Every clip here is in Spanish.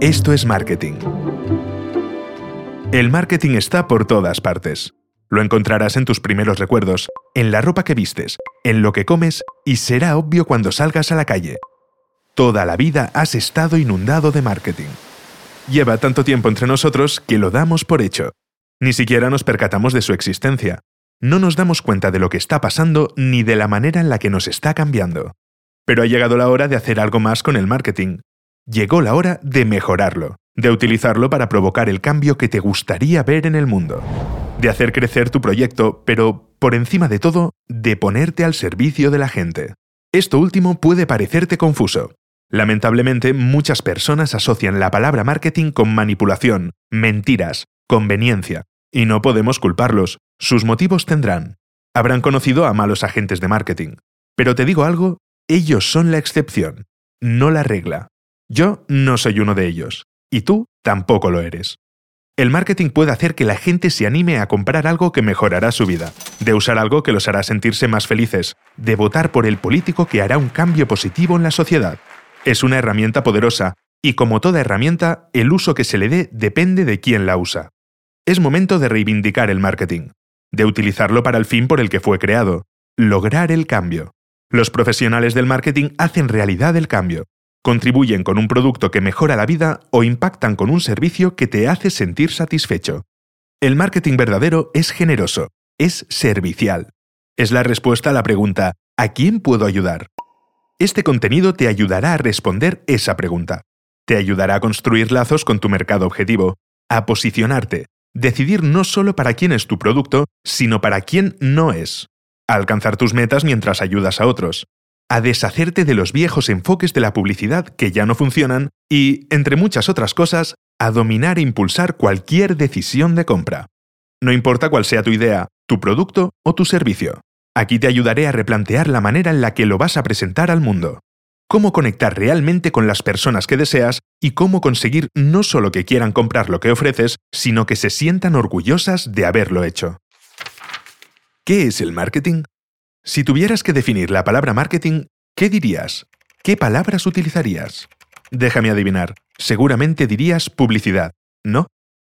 Esto es marketing. El marketing está por todas partes. Lo encontrarás en tus primeros recuerdos, en la ropa que vistes, en lo que comes y será obvio cuando salgas a la calle. Toda la vida has estado inundado de marketing. Lleva tanto tiempo entre nosotros que lo damos por hecho. Ni siquiera nos percatamos de su existencia. No nos damos cuenta de lo que está pasando ni de la manera en la que nos está cambiando. Pero ha llegado la hora de hacer algo más con el marketing. Llegó la hora de mejorarlo, de utilizarlo para provocar el cambio que te gustaría ver en el mundo de hacer crecer tu proyecto, pero, por encima de todo, de ponerte al servicio de la gente. Esto último puede parecerte confuso. Lamentablemente, muchas personas asocian la palabra marketing con manipulación, mentiras, conveniencia, y no podemos culparlos, sus motivos tendrán. Habrán conocido a malos agentes de marketing. Pero te digo algo, ellos son la excepción, no la regla. Yo no soy uno de ellos, y tú tampoco lo eres. El marketing puede hacer que la gente se anime a comprar algo que mejorará su vida, de usar algo que los hará sentirse más felices, de votar por el político que hará un cambio positivo en la sociedad. Es una herramienta poderosa, y como toda herramienta, el uso que se le dé depende de quién la usa. Es momento de reivindicar el marketing, de utilizarlo para el fin por el que fue creado, lograr el cambio. Los profesionales del marketing hacen realidad el cambio, contribuyen con un producto que mejora la vida o impactan con un servicio que te hace sentir satisfecho. El marketing verdadero es generoso, es servicial. Es la respuesta a la pregunta ¿a quién puedo ayudar? Este contenido te ayudará a responder esa pregunta. Te ayudará a construir lazos con tu mercado objetivo, a posicionarte, decidir no solo para quién es tu producto, sino para quién no es, a alcanzar tus metas mientras ayudas a otros, a deshacerte de los viejos enfoques de la publicidad que ya no funcionan y, entre muchas otras cosas, a dominar e impulsar cualquier decisión de compra. No importa cuál sea tu idea, tu producto o tu servicio. Aquí te ayudaré a replantear la manera en la que lo vas a presentar al mundo. Cómo conectar realmente con las personas que deseas y cómo conseguir no solo que quieran comprar lo que ofreces, sino que se sientan orgullosas de haberlo hecho. ¿Qué es el marketing? Si tuvieras que definir la palabra marketing, ¿qué dirías? ¿Qué palabras utilizarías? Déjame adivinar, seguramente dirías publicidad, ¿no?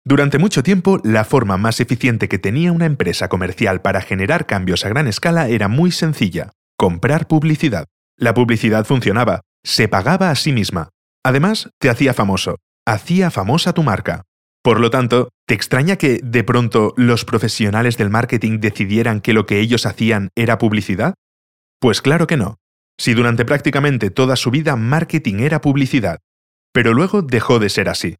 Durante mucho tiempo, la forma más eficiente que tenía una empresa comercial para generar cambios a gran escala era muy sencilla, comprar publicidad. La publicidad funcionaba, se pagaba a sí misma. Además, te hacía famoso, hacía famosa tu marca. Por lo tanto, ¿te extraña que, de pronto, los profesionales del marketing decidieran que lo que ellos hacían era publicidad? Pues claro que no. Si durante prácticamente toda su vida marketing era publicidad, pero luego dejó de ser así,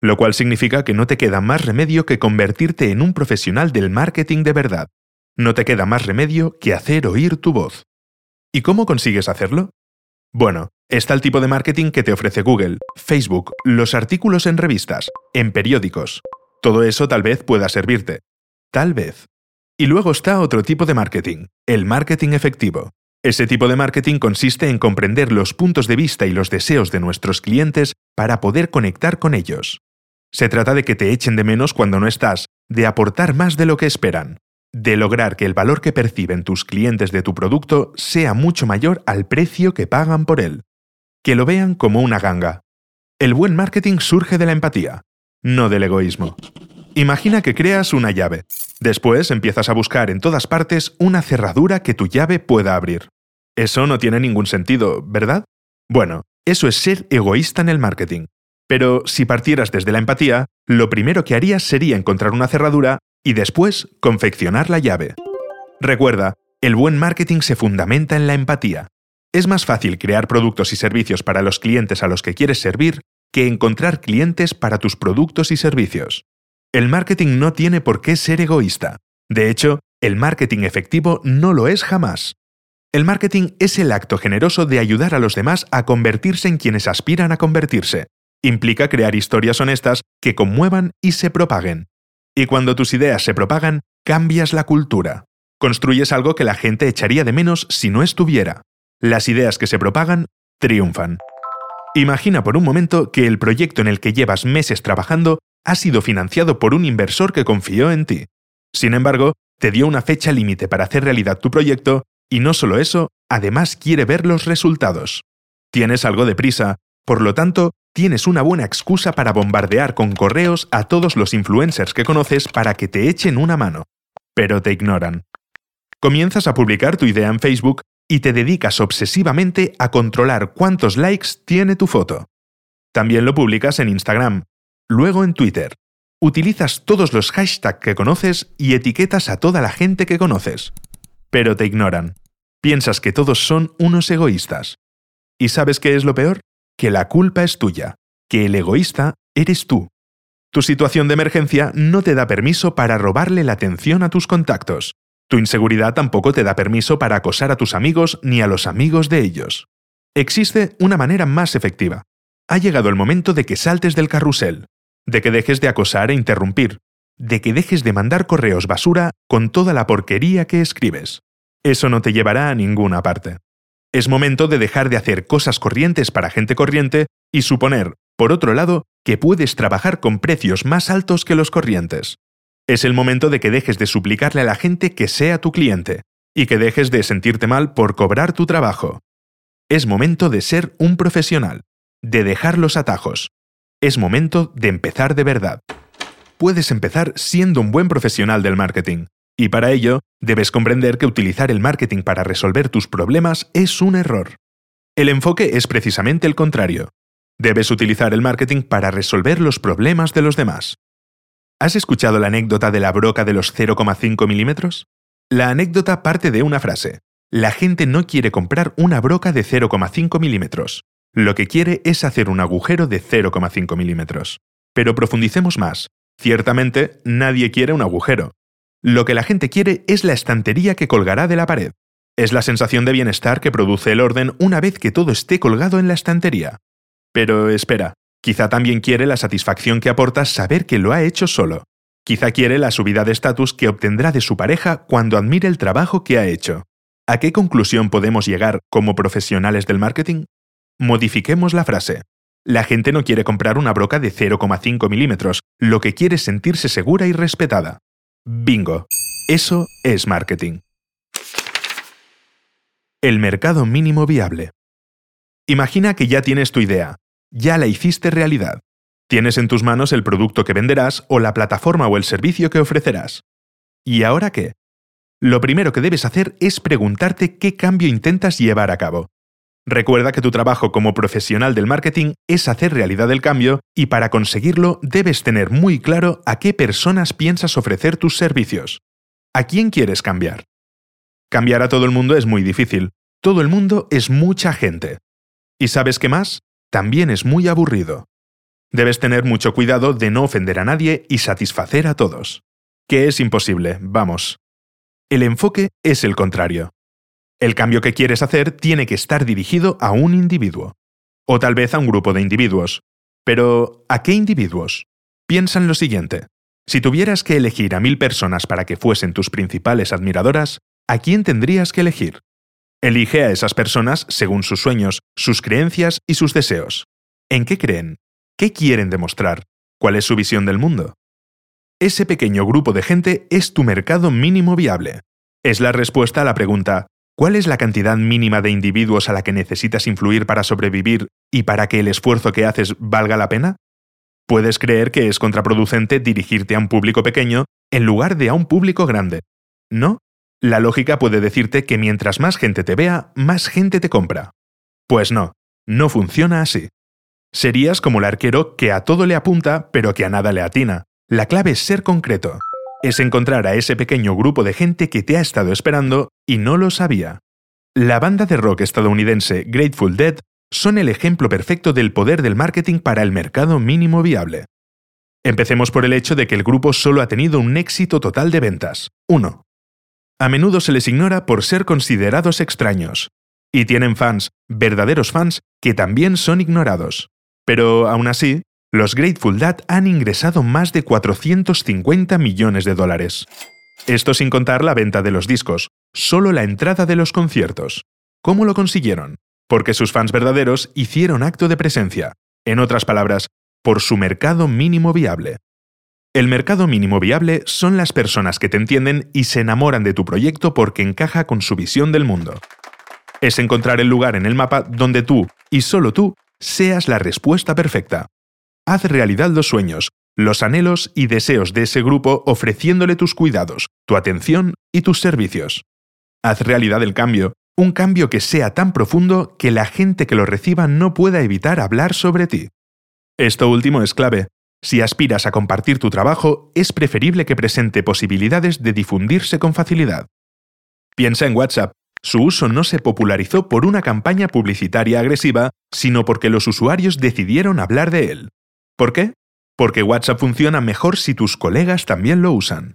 lo cual significa que no te queda más remedio que convertirte en un profesional del marketing de verdad. No te queda más remedio que hacer oír tu voz. ¿Y cómo consigues hacerlo? Bueno, está el tipo de marketing que te ofrece Google, Facebook, los artículos en revistas, en periódicos. Todo eso tal vez pueda servirte. Tal vez. Y luego está otro tipo de marketing, el marketing efectivo. Ese tipo de marketing consiste en comprender los puntos de vista y los deseos de nuestros clientes para poder conectar con ellos. Se trata de que te echen de menos cuando no estás, de aportar más de lo que esperan, de lograr que el valor que perciben tus clientes de tu producto sea mucho mayor al precio que pagan por él. Que lo vean como una ganga. El buen marketing surge de la empatía, no del egoísmo. Imagina que creas una llave. Después empiezas a buscar en todas partes una cerradura que tu llave pueda abrir. Eso no tiene ningún sentido, ¿verdad? Bueno, eso es ser egoísta en el marketing. Pero si partieras desde la empatía, lo primero que harías sería encontrar una cerradura y después confeccionar la llave. Recuerda, el buen marketing se fundamenta en la empatía. Es más fácil crear productos y servicios para los clientes a los que quieres servir que encontrar clientes para tus productos y servicios. El marketing no tiene por qué ser egoísta. De hecho, el marketing efectivo no lo es jamás. El marketing es el acto generoso de ayudar a los demás a convertirse en quienes aspiran a convertirse. Implica crear historias honestas que conmuevan y se propaguen. Y cuando tus ideas se propagan, cambias la cultura. Construyes algo que la gente echaría de menos si no estuviera. Las ideas que se propagan triunfan. Imagina por un momento que el proyecto en el que llevas meses trabajando ha sido financiado por un inversor que confió en ti. Sin embargo, te dio una fecha límite para hacer realidad tu proyecto Y no solo eso, además quiere ver los resultados. Tienes algo de prisa, por lo tanto, tienes una buena excusa para bombardear con correos a todos los influencers que conoces para que te echen una mano. Pero te ignoran. Comienzas a publicar tu idea en Facebook y te dedicas obsesivamente a controlar cuántos likes tiene tu foto. También lo publicas en Instagram, luego en Twitter. Utilizas todos los hashtags que conoces y etiquetas a toda la gente que conoces. Pero te ignoran. Piensas que todos son unos egoístas. ¿Y sabes qué es lo peor? Que la culpa es tuya, que el egoísta eres tú. Tu situación de emergencia no te da permiso para robarle la atención a tus contactos. Tu inseguridad tampoco te da permiso para acosar a tus amigos ni a los amigos de ellos. Existe una manera más efectiva. Ha llegado el momento de que saltes del carrusel, de que dejes de acosar e interrumpir, de que dejes de mandar correos basura con toda la porquería que escribes. Eso no te llevará a ninguna parte. Es momento de dejar de hacer cosas corrientes para gente corriente y suponer, por otro lado, que puedes trabajar con precios más altos que los corrientes. Es el momento de que dejes de suplicarle a la gente que sea tu cliente y que dejes de sentirte mal por cobrar tu trabajo. Es momento de ser un profesional, de dejar los atajos. Es momento de empezar de verdad. Puedes empezar siendo un buen profesional del marketing, y para ello debes comprender que utilizar el marketing para resolver tus problemas es un error. El enfoque es precisamente el contrario. Debes utilizar el marketing para resolver los problemas de los demás. ¿Has escuchado la anécdota de la broca de los 0,5 milímetros? La anécdota parte de una frase. La gente no quiere comprar una broca de 0,5 milímetros. Lo que quiere es hacer un agujero de 0,5 milímetros. Pero profundicemos más. Ciertamente, nadie quiere un agujero. Lo que la gente quiere es la estantería que colgará de la pared. Es la sensación de bienestar que produce el orden una vez que todo esté colgado en la estantería. Pero espera, quizá también quiere la satisfacción que aporta saber que lo ha hecho solo. Quizá quiere la subida de estatus que obtendrá de su pareja cuando admire el trabajo que ha hecho. ¿A qué conclusión podemos llegar como profesionales del marketing? Modifiquemos la frase. La gente no quiere comprar una broca de 0,5 milímetros, lo que quiere es sentirse segura y respetada. Bingo. Eso es marketing. El mercado mínimo viable. Imagina que ya tienes tu idea, ya la hiciste realidad. Tienes en tus manos el producto que venderás o la plataforma o el servicio que ofrecerás. ¿Y ahora qué? Lo primero que debes hacer es preguntarte qué cambio intentas llevar a cabo. Recuerda que tu trabajo como profesional del marketing es hacer realidad el cambio y para conseguirlo debes tener muy claro a qué personas piensas ofrecer tus servicios. ¿A quién quieres cambiar? Cambiar a todo el mundo es muy difícil. Todo el mundo es mucha gente. ¿Y sabes qué más? También es muy aburrido. Debes tener mucho cuidado de no ofender a nadie y satisfacer a todos. Que es imposible, vamos. El enfoque es el contrario. El cambio que quieres hacer tiene que estar dirigido a un individuo, o tal vez a un grupo de individuos. Pero, ¿a qué individuos? Piensa en lo siguiente. Si tuvieras que elegir a mil personas para que fuesen tus principales admiradoras, ¿a quién tendrías que elegir? Elige a esas personas según sus sueños, sus creencias y sus deseos. ¿En qué creen? ¿Qué quieren demostrar? ¿Cuál es su visión del mundo? Ese pequeño grupo de gente es tu mercado mínimo viable. Es la respuesta a la pregunta ¿Cuál es la cantidad mínima de individuos a la que necesitas influir para sobrevivir y para que el esfuerzo que haces valga la pena? Puedes creer que es contraproducente dirigirte a un público pequeño en lugar de a un público grande. ¿No? La lógica puede decirte que mientras más gente te vea, más gente te compra. Pues no, no funciona así. Serías como el arquero que a todo le apunta pero que a nada le atina. La clave es ser concreto es encontrar a ese pequeño grupo de gente que te ha estado esperando y no lo sabía. La banda de rock estadounidense Grateful Dead son el ejemplo perfecto del poder del marketing para el mercado mínimo viable. Empecemos por el hecho de que el grupo solo ha tenido un éxito total de ventas, 1. A menudo se les ignora por ser considerados extraños. Y tienen fans, verdaderos fans, que también son ignorados. Pero aún así, los Grateful Dead han ingresado más de 450 millones de dólares. Esto sin contar la venta de los discos, solo la entrada de los conciertos. ¿Cómo lo consiguieron? Porque sus fans verdaderos hicieron acto de presencia. En otras palabras, por su mercado mínimo viable. El mercado mínimo viable son las personas que te entienden y se enamoran de tu proyecto porque encaja con su visión del mundo. Es encontrar el lugar en el mapa donde tú, y solo tú, seas la respuesta perfecta. Haz realidad los sueños, los anhelos y deseos de ese grupo ofreciéndole tus cuidados, tu atención y tus servicios. Haz realidad el cambio, un cambio que sea tan profundo que la gente que lo reciba no pueda evitar hablar sobre ti. Esto último es clave, si aspiras a compartir tu trabajo, es preferible que presente posibilidades de difundirse con facilidad. Piensa en WhatsApp. Su uso no se popularizó por una campaña publicitaria agresiva, sino porque los usuarios decidieron hablar de él. ¿Por qué? Porque WhatsApp funciona mejor si tus colegas también lo usan.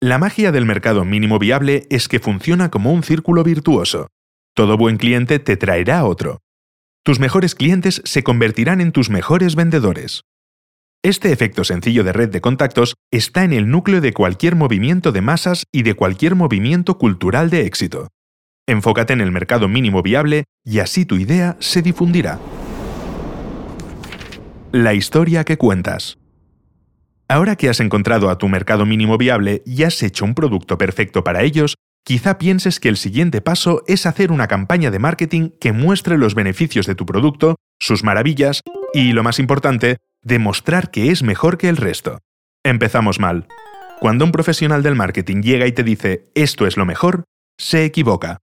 La magia del mercado mínimo viable es que funciona como un círculo virtuoso. Todo buen cliente te traerá otro. Tus mejores clientes se convertirán en tus mejores vendedores. Este efecto sencillo de red de contactos está en el núcleo de cualquier movimiento de masas y de cualquier movimiento cultural de éxito. Enfócate en el mercado mínimo viable y así tu idea se difundirá. La historia que cuentas. Ahora que has encontrado a tu mercado mínimo viable y has hecho un producto perfecto para ellos, quizá pienses que el siguiente paso es hacer una campaña de marketing que muestre los beneficios de tu producto, sus maravillas y, lo más importante, demostrar que es mejor que el resto. Empezamos mal. Cuando un profesional del marketing llega y te dice esto es lo mejor, se equivoca.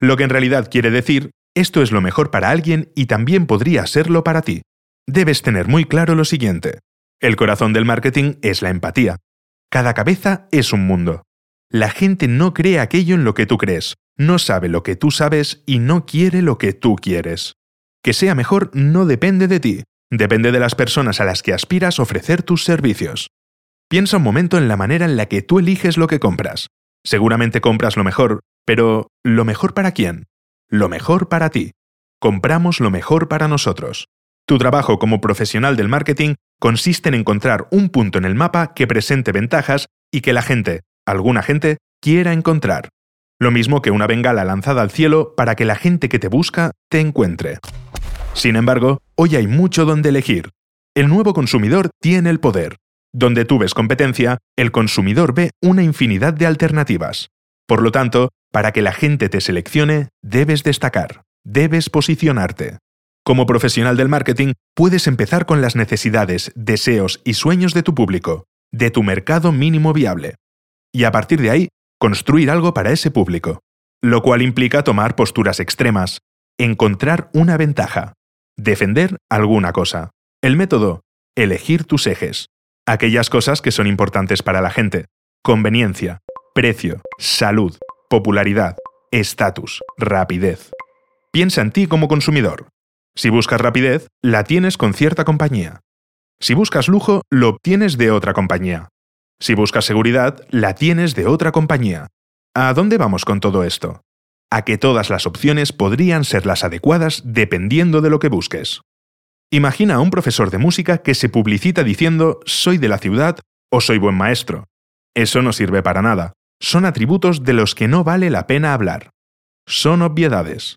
Lo que en realidad quiere decir esto es lo mejor para alguien y también podría serlo para ti. Debes tener muy claro lo siguiente. El corazón del marketing es la empatía. Cada cabeza es un mundo. La gente no cree aquello en lo que tú crees, no sabe lo que tú sabes y no quiere lo que tú quieres. Que sea mejor no depende de ti, Depende de las personas a las que aspiras ofrecer tus servicios. Piensa un momento en la manera en la que tú eliges lo que compras. Seguramente compras lo mejor, pero ¿lo mejor para quién? Lo mejor para ti. Compramos lo mejor para nosotros. Tu trabajo como profesional del marketing consiste en encontrar un punto en el mapa que presente ventajas y que la gente, alguna gente, quiera encontrar. Lo mismo que una bengala lanzada al cielo para que la gente que te busca te encuentre. Sin embargo, hoy hay mucho donde elegir. El nuevo consumidor tiene el poder. Donde tú ves competencia, el consumidor ve una infinidad de alternativas. Por lo tanto, para que la gente te seleccione, debes destacar, debes posicionarte. Como profesional del marketing, puedes empezar con las necesidades, deseos y sueños de tu público, de tu mercado mínimo viable. Y a partir de ahí, construir algo para ese público. Lo cual implica tomar posturas extremas, encontrar una ventaja, Defender alguna cosa. El método. Elegir tus ejes. Aquellas cosas que son importantes para la gente. Conveniencia, precio, salud, popularidad, estatus, rapidez. Piensa en ti como consumidor. Si buscas rapidez, la tienes con cierta compañía. Si buscas lujo, lo obtienes de otra compañía. Si buscas seguridad, la tienes de otra compañía. ¿A dónde vamos con todo esto? a que todas las opciones podrían ser las adecuadas dependiendo de lo que busques. Imagina a un profesor de música que se publicita diciendo soy de la ciudad o soy buen maestro. Eso no sirve para nada. Son atributos de los que no vale la pena hablar. Son obviedades.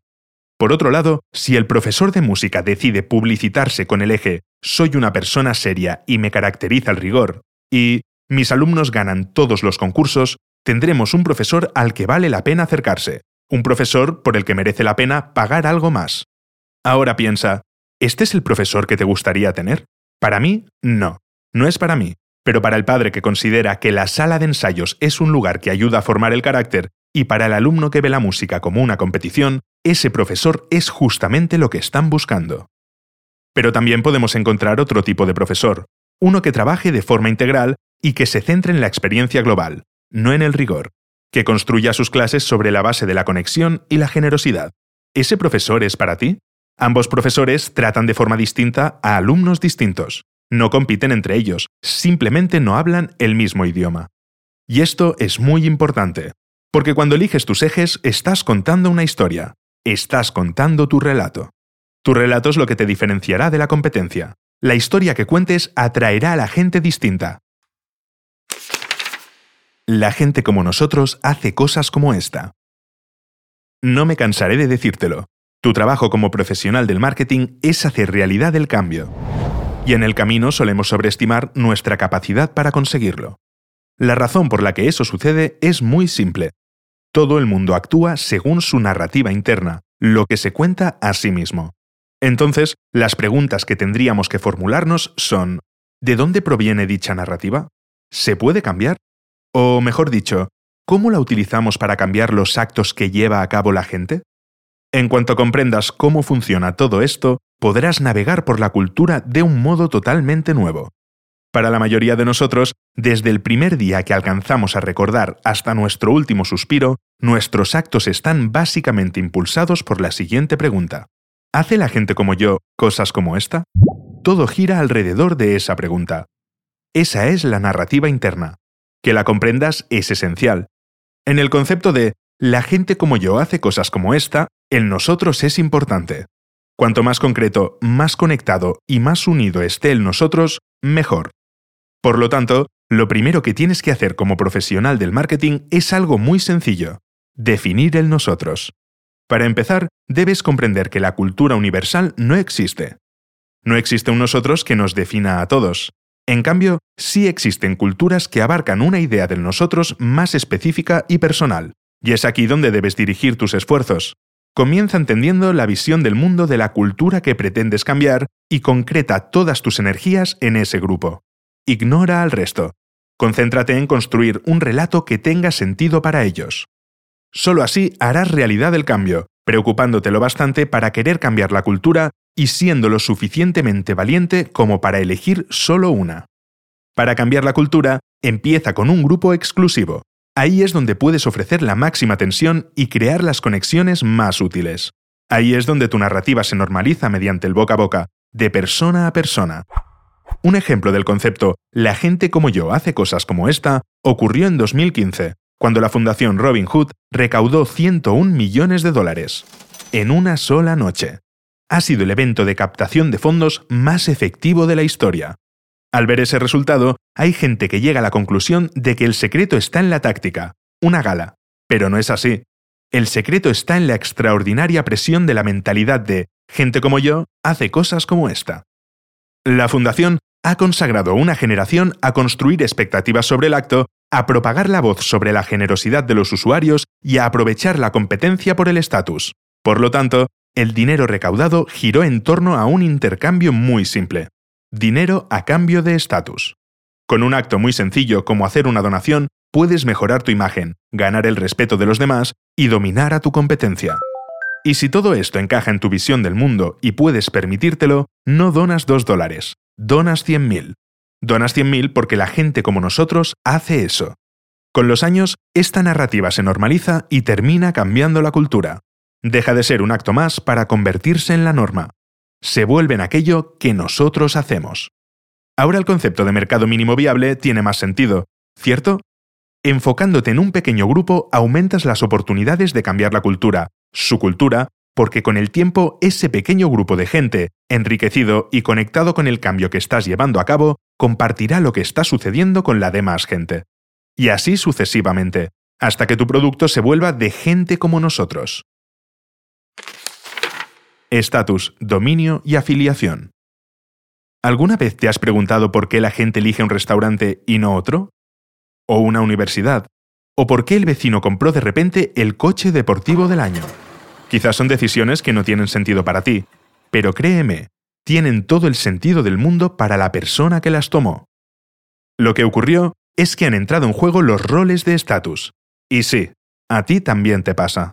Por otro lado, si el profesor de música decide publicitarse con el eje soy una persona seria y me caracteriza el rigor, y mis alumnos ganan todos los concursos, tendremos un profesor al que vale la pena acercarse, un profesor por el que merece la pena pagar algo más. Ahora piensa, ¿este es el profesor que te gustaría tener? Para mí, no. No es para mí. Pero para el padre que considera que la sala de ensayos es un lugar que ayuda a formar el carácter y para el alumno que ve la música como una competición, ese profesor es justamente lo que están buscando. Pero también podemos encontrar otro tipo de profesor, uno que trabaje de forma integral y que se centre en la experiencia global, no en el rigor que construya sus clases sobre la base de la conexión y la generosidad. ¿Ese profesor es para ti? Ambos profesores tratan de forma distinta a alumnos distintos. No compiten entre ellos, simplemente no hablan el mismo idioma. Y esto es muy importante, porque cuando eliges tus ejes estás contando una historia, estás contando tu relato. Tu relato es lo que te diferenciará de la competencia. La historia que cuentes atraerá a la gente distinta, la gente como nosotros hace cosas como esta. No me cansaré de decírtelo. Tu trabajo como profesional del marketing es hacer realidad el cambio. y en el camino solemos sobreestimar nuestra capacidad para conseguirlo. La razón por la que eso sucede es muy simple. Todo el mundo actúa según su narrativa interna, lo que se cuenta a sí mismo. Entonces, las preguntas que tendríamos que formularnos son, ¿de dónde proviene dicha narrativa? ¿Se puede cambiar? O mejor dicho, ¿cómo la utilizamos para cambiar los actos que lleva a cabo la gente? En cuanto comprendas cómo funciona todo esto, podrás navegar por la cultura de un modo totalmente nuevo. Para la mayoría de nosotros, desde el primer día que alcanzamos a recordar hasta nuestro último suspiro, nuestros actos están básicamente impulsados por la siguiente pregunta. ¿Hace la gente como yo cosas como esta? Todo gira alrededor de esa pregunta. Esa es la narrativa interna. Que la comprendas es esencial. En el concepto de la gente como yo hace cosas como esta, el nosotros es importante. Cuanto más concreto, más conectado y más unido esté el nosotros, mejor. Por lo tanto, lo primero que tienes que hacer como profesional del marketing es algo muy sencillo, definir el nosotros. Para empezar, debes comprender que la cultura universal no existe. No existe un nosotros que nos defina a todos. En cambio, sí existen culturas que abarcan una idea del nosotros más específica y personal. Y es aquí donde debes dirigir tus esfuerzos. Comienza entendiendo la visión del mundo de la cultura que pretendes cambiar y concreta todas tus energías en ese grupo. Ignora al resto. Concéntrate en construir un relato que tenga sentido para ellos. Solo así harás realidad el cambio, preocupándote lo bastante para querer cambiar la cultura y siendo lo suficientemente valiente como para elegir solo una. Para cambiar la cultura, empieza con un grupo exclusivo. Ahí es donde puedes ofrecer la máxima tensión y crear las conexiones más útiles. Ahí es donde tu narrativa se normaliza mediante el boca a boca, de persona a persona. Un ejemplo del concepto La gente como yo hace cosas como esta ocurrió en 2015, cuando la Fundación Robin Hood recaudó 101 millones de dólares, en una sola noche. Ha sido el evento de captación de fondos más efectivo de la historia. Al ver ese resultado, hay gente que llega a la conclusión de que el secreto está en la táctica, una gala. Pero no es así. El secreto está en la extraordinaria presión de la mentalidad de gente como yo hace cosas como esta. La Fundación ha consagrado una generación a construir expectativas sobre el acto, a propagar la voz sobre la generosidad de los usuarios y a aprovechar la competencia por el estatus. Por lo tanto, el dinero recaudado giró en torno a un intercambio muy simple. Dinero a cambio de estatus. Con un acto muy sencillo como hacer una donación, puedes mejorar tu imagen, ganar el respeto de los demás y dominar a tu competencia. Y si todo esto encaja en tu visión del mundo y puedes permitírtelo, no donas 2 dólares, donas 100.000. Donas 100.000 porque la gente como nosotros hace eso. Con los años, esta narrativa se normaliza y termina cambiando la cultura. Deja de ser un acto más para convertirse en la norma. Se vuelve en aquello que nosotros hacemos. Ahora el concepto de mercado mínimo viable tiene más sentido, ¿cierto? Enfocándote en un pequeño grupo aumentas las oportunidades de cambiar la cultura, su cultura, porque con el tiempo ese pequeño grupo de gente, enriquecido y conectado con el cambio que estás llevando a cabo, compartirá lo que está sucediendo con la demás gente. Y así sucesivamente, hasta que tu producto se vuelva de gente como nosotros. Estatus, dominio y afiliación. ¿Alguna vez te has preguntado por qué la gente elige un restaurante y no otro? ¿O una universidad? ¿O por qué el vecino compró de repente el coche deportivo del año? Quizás son decisiones que no tienen sentido para ti, pero créeme, tienen todo el sentido del mundo para la persona que las tomó. Lo que ocurrió es que han entrado en juego los roles de estatus. Y sí, a ti también te pasa.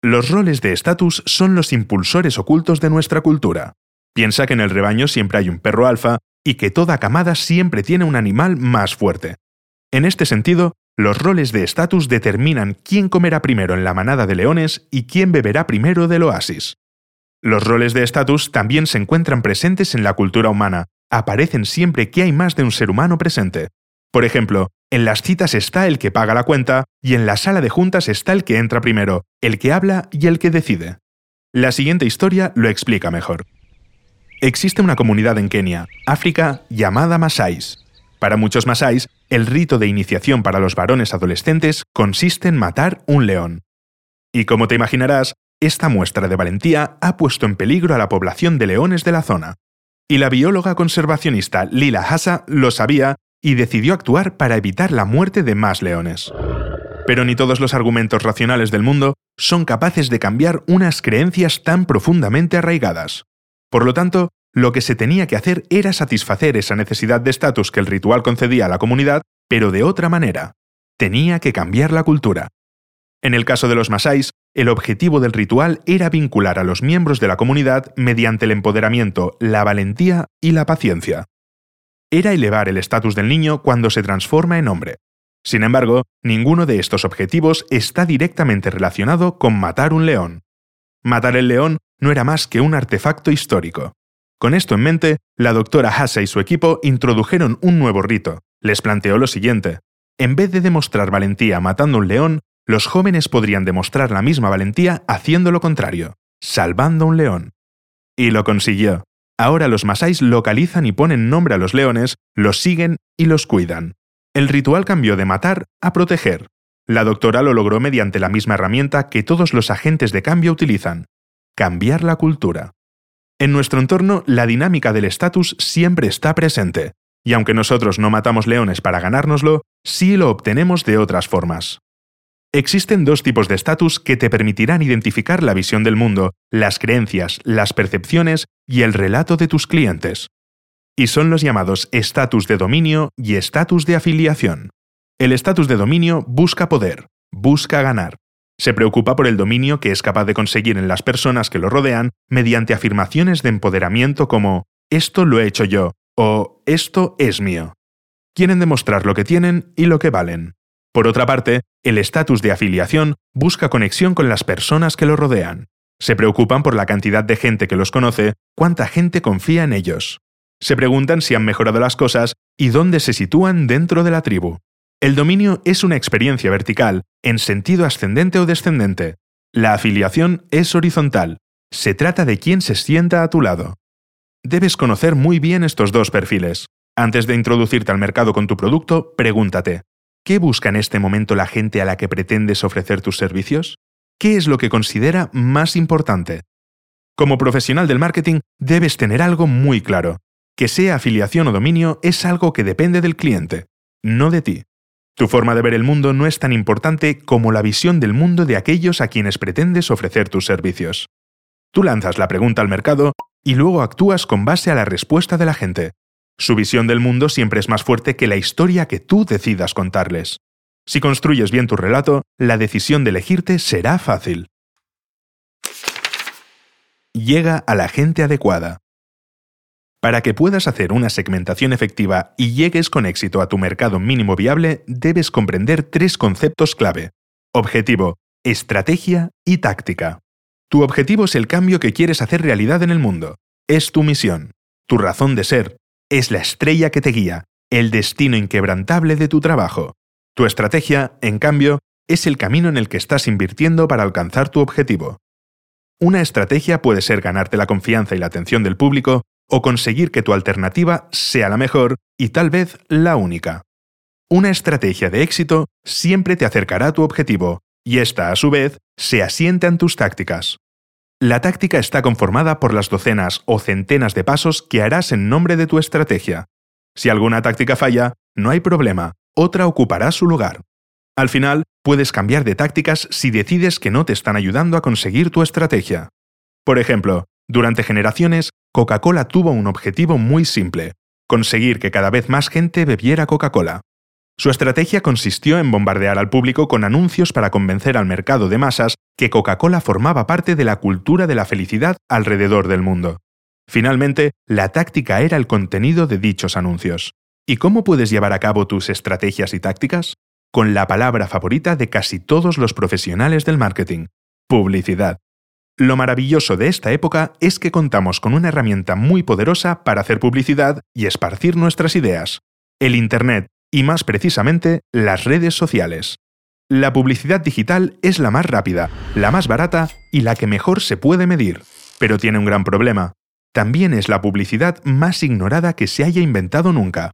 Los roles de estatus son los impulsores ocultos de nuestra cultura. Piensa que en el rebaño siempre hay un perro alfa y que toda camada siempre tiene un animal más fuerte. En este sentido, los roles de estatus determinan quién comerá primero en la manada de leones y quién beberá primero del oasis. Los roles de estatus también se encuentran presentes en la cultura humana, aparecen siempre que hay más de un ser humano presente. Por ejemplo, en las citas está el que paga la cuenta y en la sala de juntas está el que entra primero, el que habla y el que decide. La siguiente historia lo explica mejor. Existe una comunidad en Kenia, África, llamada Masáis. Para muchos masáis, el rito de iniciación para los varones adolescentes consiste en matar un león. Y como te imaginarás, esta muestra de valentía ha puesto en peligro a la población de leones de la zona. y la bióloga conservacionista Lila Hassa lo sabía y decidió actuar para evitar la muerte de más leones. Pero ni todos los argumentos racionales del mundo son capaces de cambiar unas creencias tan profundamente arraigadas. Por lo tanto, lo que se tenía que hacer era satisfacer esa necesidad de estatus que el ritual concedía a la comunidad, pero de otra manera. Tenía que cambiar la cultura. En el caso de los masáis, el objetivo del ritual era vincular a los miembros de la comunidad mediante el empoderamiento, la valentía y la paciencia. Era elevar el estatus del niño cuando se transforma en hombre. Sin embargo, ninguno de estos objetivos está directamente relacionado con matar un león. Matar el león no era más que un artefacto histórico. Con esto en mente, la doctora Hassa y su equipo introdujeron un nuevo rito. Les planteó lo siguiente. En vez de demostrar valentía matando un león, los jóvenes podrían demostrar la misma valentía haciendo lo contrario, salvando un león. Y lo consiguió. Ahora los masáis localizan y ponen nombre a los leones, los siguen y los cuidan. El ritual cambió de matar a proteger. La doctora lo logró mediante la misma herramienta que todos los agentes de cambio utilizan, cambiar la cultura. En nuestro entorno, la dinámica del estatus siempre está presente, y aunque nosotros no matamos leones para ganárnoslo, sí lo obtenemos de otras formas. Existen dos tipos de estatus que te permitirán identificar la visión del mundo, las creencias, las percepciones y el relato de tus clientes. Y son los llamados estatus de dominio y estatus de afiliación. El estatus de dominio busca poder, busca ganar. Se preocupa por el dominio que es capaz de conseguir en las personas que lo rodean mediante afirmaciones de empoderamiento como esto lo he hecho yo o esto es mío. Quieren demostrar lo que tienen y lo que valen. Por otra parte, el estatus de afiliación busca conexión con las personas que lo rodean. Se preocupan por la cantidad de gente que los conoce, cuánta gente confía en ellos. Se preguntan si han mejorado las cosas y dónde se sitúan dentro de la tribu. El dominio es una experiencia vertical, en sentido ascendente o descendente. La afiliación es horizontal. Se trata de quién se sienta a tu lado. Debes conocer muy bien estos dos perfiles. Antes de introducirte al mercado con tu producto, pregúntate, ¿Qué busca en este momento la gente a la que pretendes ofrecer tus servicios? ¿Qué es lo que considera más importante? Como profesional del marketing debes tener algo muy claro. Que sea afiliación o dominio es algo que depende del cliente, no de ti. Tu forma de ver el mundo no es tan importante como la visión del mundo de aquellos a quienes pretendes ofrecer tus servicios. Tú lanzas la pregunta al mercado y luego actúas con base a la respuesta de la gente. Su visión del mundo siempre es más fuerte que la historia que tú decidas contarles. Si construyes bien tu relato, la decisión de elegirte será fácil. Llega a la gente adecuada. Para que puedas hacer una segmentación efectiva y llegues con éxito a tu mercado mínimo viable, debes comprender tres conceptos clave. Objetivo, estrategia y táctica. Tu objetivo es el cambio que quieres hacer realidad en el mundo. Es tu misión, tu razón de ser, es la estrella que te guía, el destino inquebrantable de tu trabajo. Tu estrategia, en cambio, es el camino en el que estás invirtiendo para alcanzar tu objetivo. Una estrategia puede ser ganarte la confianza y la atención del público o conseguir que tu alternativa sea la mejor y tal vez la única. Una estrategia de éxito siempre te acercará a tu objetivo y esta, a su vez, se asienta en tus tácticas. La táctica está conformada por las docenas o centenas de pasos que harás en nombre de tu estrategia. Si alguna táctica falla, no hay problema, otra ocupará su lugar. Al final, puedes cambiar de tácticas si decides que no te están ayudando a conseguir tu estrategia. Por ejemplo, durante generaciones, Coca-Cola tuvo un objetivo muy simple, conseguir que cada vez más gente bebiera Coca-Cola. Su estrategia consistió en bombardear al público con anuncios para convencer al mercado de masas que Coca-Cola formaba parte de la cultura de la felicidad alrededor del mundo. Finalmente, la táctica era el contenido de dichos anuncios. ¿Y cómo puedes llevar a cabo tus estrategias y tácticas? Con la palabra favorita de casi todos los profesionales del marketing, publicidad. Lo maravilloso de esta época es que contamos con una herramienta muy poderosa para hacer publicidad y esparcir nuestras ideas. El Internet y más precisamente las redes sociales. La publicidad digital es la más rápida, la más barata y la que mejor se puede medir, pero tiene un gran problema. También es la publicidad más ignorada que se haya inventado nunca.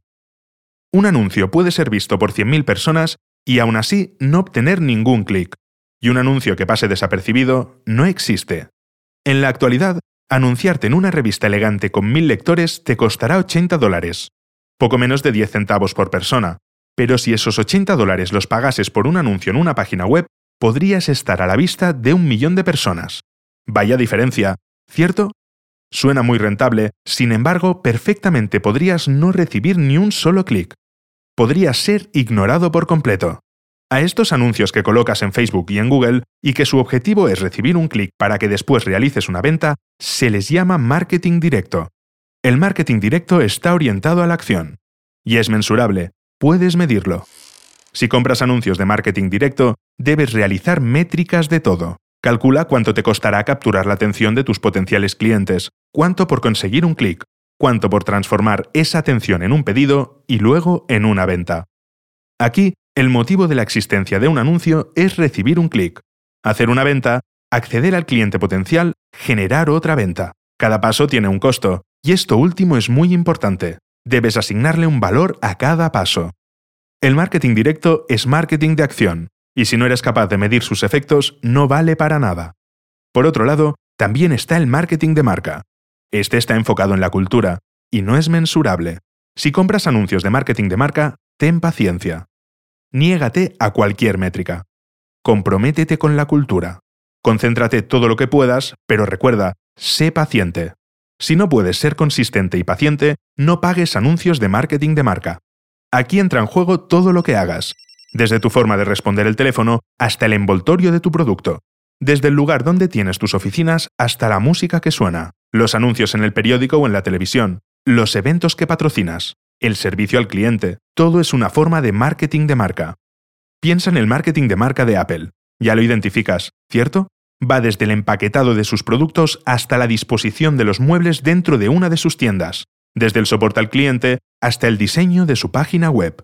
Un anuncio puede ser visto por 100.000 personas y aún así no obtener ningún clic. Y un anuncio que pase desapercibido no existe. En la actualidad, anunciarte en una revista elegante con mil lectores te costará 80 dólares, poco menos de 10 centavos por persona, pero si esos 80 dólares los pagases por un anuncio en una página web, podrías estar a la vista de un millón de personas. Vaya diferencia, ¿cierto? Suena muy rentable, sin embargo, perfectamente podrías no recibir ni un solo clic. Podrías ser ignorado por completo. A estos anuncios que colocas en Facebook y en Google y que su objetivo es recibir un clic para que después realices una venta, se les llama marketing directo. El marketing directo está orientado a la acción. Y es mensurable, puedes medirlo. Si compras anuncios de marketing directo, debes realizar métricas de todo. Calcula cuánto te costará capturar la atención de tus potenciales clientes, cuánto por conseguir un clic, cuánto por transformar esa atención en un pedido y luego en una venta. Aquí, el motivo de la existencia de un anuncio es recibir un clic, hacer una venta, acceder al cliente potencial, generar otra venta. Cada paso tiene un costo, y esto último es muy importante. Debes asignarle un valor a cada paso. El marketing directo es marketing de acción, y si no eres capaz de medir sus efectos, no vale para nada. Por otro lado, también está el marketing de marca. Este está enfocado en la cultura, y no es mensurable. Si compras anuncios de marketing de marca, ten paciencia. Niégate a cualquier métrica. Comprométete con la cultura. Concéntrate todo lo que puedas, pero recuerda, sé paciente. Si no puedes ser consistente y paciente, no pagues anuncios de marketing de marca. Aquí entra en juego todo lo que hagas, desde tu forma de responder el teléfono hasta el envoltorio de tu producto, desde el lugar donde tienes tus oficinas hasta la música que suena, los anuncios en el periódico o en la televisión, los eventos que patrocinas, el servicio al cliente, todo es una forma de marketing de marca. Piensa en el marketing de marca de Apple. Ya lo identificas, ¿cierto? Va desde el empaquetado de sus productos hasta la disposición de los muebles dentro de una de sus tiendas, desde el soporte al cliente hasta el diseño de su página web.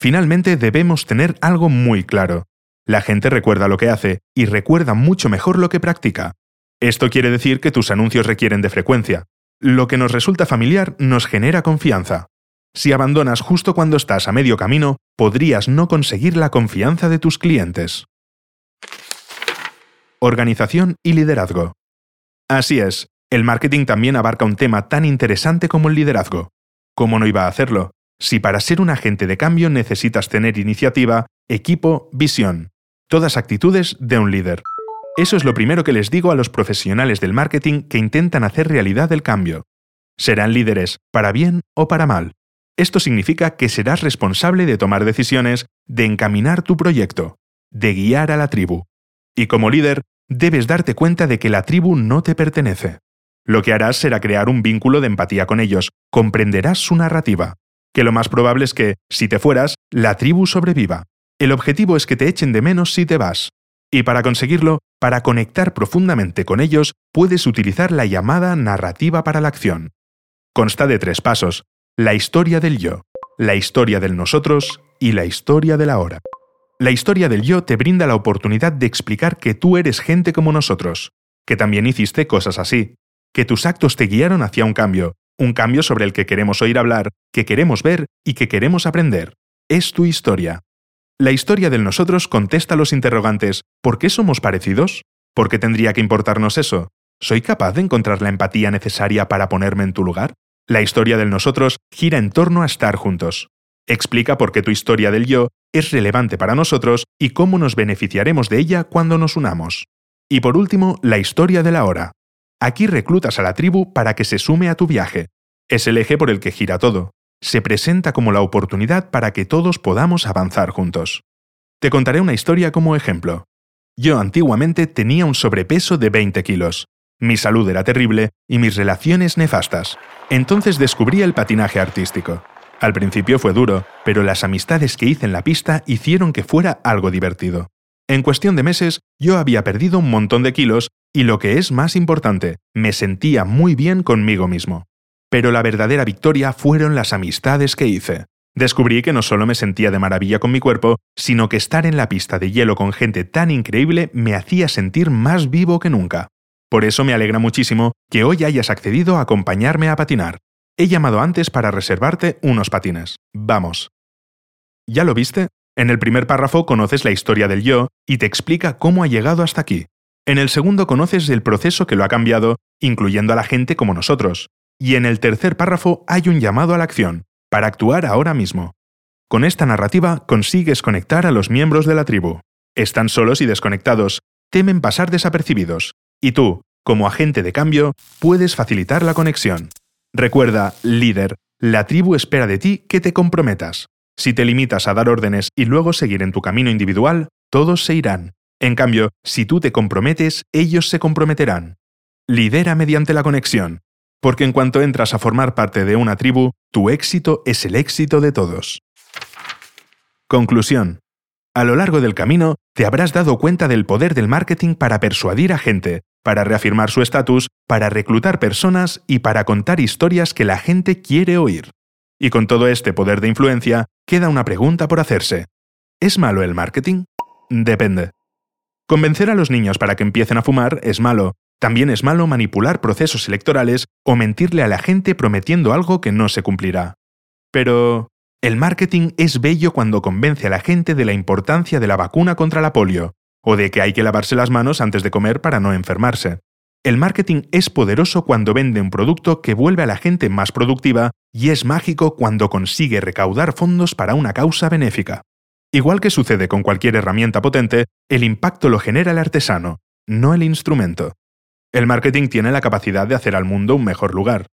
Finalmente debemos tener algo muy claro. La gente recuerda lo que hace y recuerda mucho mejor lo que practica. Esto quiere decir que tus anuncios requieren de frecuencia. Lo que nos resulta familiar nos genera confianza. Si abandonas justo cuando estás a medio camino, podrías no conseguir la confianza de tus clientes. Organización y liderazgo. Así es, el marketing también abarca un tema tan interesante como el liderazgo. ¿Cómo no iba a hacerlo? Si para ser un agente de cambio necesitas tener iniciativa, equipo, visión. Todas actitudes de un líder. Eso es lo primero que les digo a los profesionales del marketing que intentan hacer realidad el cambio. Serán líderes, para bien o para mal. Esto significa que serás responsable de tomar decisiones, de encaminar tu proyecto, de guiar a la tribu. Y como líder, debes darte cuenta de que la tribu no te pertenece. Lo que harás será crear un vínculo de empatía con ellos, comprenderás su narrativa, que lo más probable es que, si te fueras, la tribu sobreviva. El objetivo es que te echen de menos si te vas. Y para conseguirlo, para conectar profundamente con ellos, puedes utilizar la llamada narrativa para la acción. Consta de tres pasos, la historia del yo, la historia del nosotros y la historia de la hora. La historia del yo te brinda la oportunidad de explicar que tú eres gente como nosotros, que también hiciste cosas así, que tus actos te guiaron hacia un cambio, un cambio sobre el que queremos oír hablar, que queremos ver y que queremos aprender. Es tu historia. La historia del nosotros contesta los interrogantes ¿por qué somos parecidos? ¿Por qué tendría que importarnos eso? ¿Soy capaz de encontrar la empatía necesaria para ponerme en tu lugar? La historia del nosotros gira en torno a estar juntos. Explica por qué tu historia del yo es relevante para nosotros y cómo nos beneficiaremos de ella cuando nos unamos. Y por último, la historia de la hora. Aquí reclutas a la tribu para que se sume a tu viaje. Es el eje por el que gira todo. Se presenta como la oportunidad para que todos podamos avanzar juntos. Te contaré una historia como ejemplo. Yo antiguamente tenía un sobrepeso de 20 kilos. Mi salud era terrible y mis relaciones nefastas. Entonces descubrí el patinaje artístico. Al principio fue duro, pero las amistades que hice en la pista hicieron que fuera algo divertido. En cuestión de meses, yo había perdido un montón de kilos y lo que es más importante, me sentía muy bien conmigo mismo. Pero la verdadera victoria fueron las amistades que hice. Descubrí que no solo me sentía de maravilla con mi cuerpo, sino que estar en la pista de hielo con gente tan increíble me hacía sentir más vivo que nunca. Por eso me alegra muchísimo que hoy hayas accedido a acompañarme a patinar. He llamado antes para reservarte unos patines. Vamos. ¿Ya lo viste? En el primer párrafo conoces la historia del yo y te explica cómo ha llegado hasta aquí. En el segundo conoces el proceso que lo ha cambiado, incluyendo a la gente como nosotros. Y en el tercer párrafo hay un llamado a la acción, para actuar ahora mismo. Con esta narrativa consigues conectar a los miembros de la tribu. Están solos y desconectados, temen pasar desapercibidos, y tú, como agente de cambio, puedes facilitar la conexión. Recuerda, líder, la tribu espera de ti que te comprometas. Si te limitas a dar órdenes y luego seguir en tu camino individual, todos se irán. En cambio, si tú te comprometes, ellos se comprometerán. Lidera mediante la conexión, porque en cuanto entras a formar parte de una tribu, tu éxito es el éxito de todos. Conclusión. A lo largo del camino, te habrás dado cuenta del poder del marketing para persuadir a gente, para reafirmar su estatus, para reclutar personas y para contar historias que la gente quiere oír. Y con todo este poder de influencia, queda una pregunta por hacerse. ¿Es malo el marketing? Depende. Convencer a los niños para que empiecen a fumar es malo. También es malo manipular procesos electorales o mentirle a la gente prometiendo algo que no se cumplirá. Pero, el marketing es bello cuando convence a la gente de la importancia de la vacuna contra la polio, o de que hay que lavarse las manos antes de comer para no enfermarse. El marketing es poderoso cuando vende un producto que vuelve a la gente más productiva y es mágico cuando consigue recaudar fondos para una causa benéfica. Igual que sucede con cualquier herramienta potente, el impacto lo genera el artesano, no el instrumento. El marketing tiene la capacidad de hacer al mundo un mejor lugar.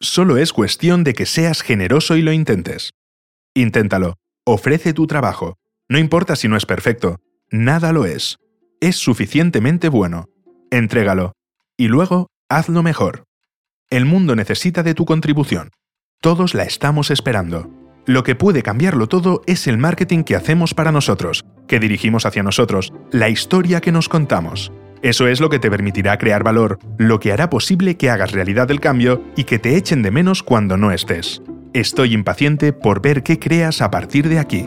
Solo es cuestión de que seas generoso y lo intentes. Inténtalo. Ofrece tu trabajo. No importa si no es perfecto. Nada lo es. Es suficientemente bueno. Entrégalo. Y luego, hazlo mejor. El mundo necesita de tu contribución. Todos la estamos esperando. Lo que puede cambiarlo todo es el marketing que hacemos para nosotros, que dirigimos hacia nosotros, la historia que nos contamos. Eso es lo que te permitirá crear valor, lo que hará posible que hagas realidad el cambio y que te echen de menos cuando no estés. Estoy impaciente por ver qué creas a partir de aquí.